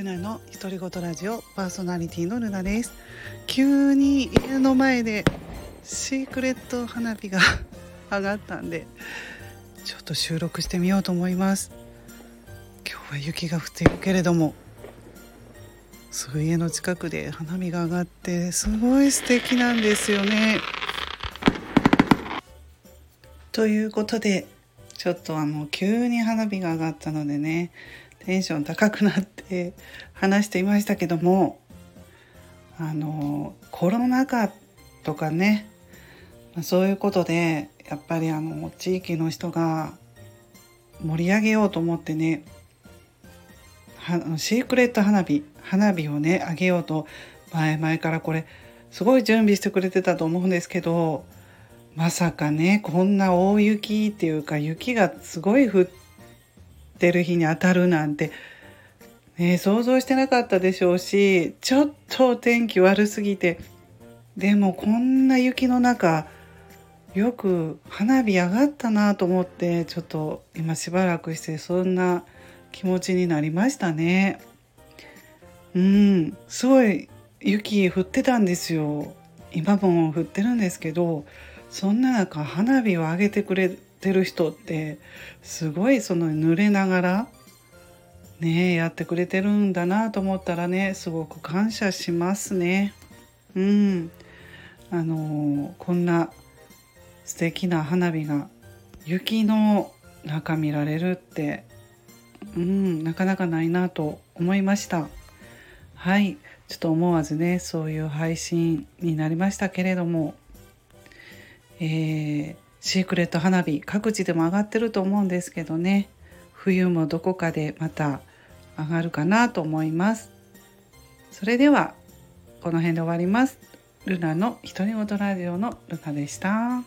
ルナの独り言ラジオパーソナリティのルナです。急に家の前でシークレット花火が上がったんでちょっと収録してみようと思います。今日は雪が降っているけれどもそう家の近くで花火が上がってすごい素敵なんですよね。ということでちょっとあの急に花火が上がったのでねテンション高くなって話していましたけどもあのコロナ禍とかねそういうことでやっぱりあの地域の人が盛り上げようと思ってねシークレット花火花火をねあげようと前々からこれすごい準備してくれてたと思うんですけどまさかねこんな大雪っていうか雪がすごい降ってる日に当たるなんて、ね、想像してなかったでしょうしちょっと天気悪すぎてでもこんな雪の中よく花火上がったなと思ってちょっと今しばらくしてそんな気持ちになりましたね。うんすごい雪降ってたんですよ今も降ってるんですけどそんな中花火を上げてくれてる人ってすごいその濡れながらねやってくれてるんだなと思ったらねすごく感謝しますね。うんあのこんな素敵な花火が雪の中見られるってうんなかなかないなと思いました。はい。ちょっと思わずねそういう配信になりましたけれども。えー、シークレット花火各地でも上がってると思うんですけどね。冬もどこかでまた上がるかなと思います。それではこの辺で終わります。ルナの独り言ラジオのルナでした。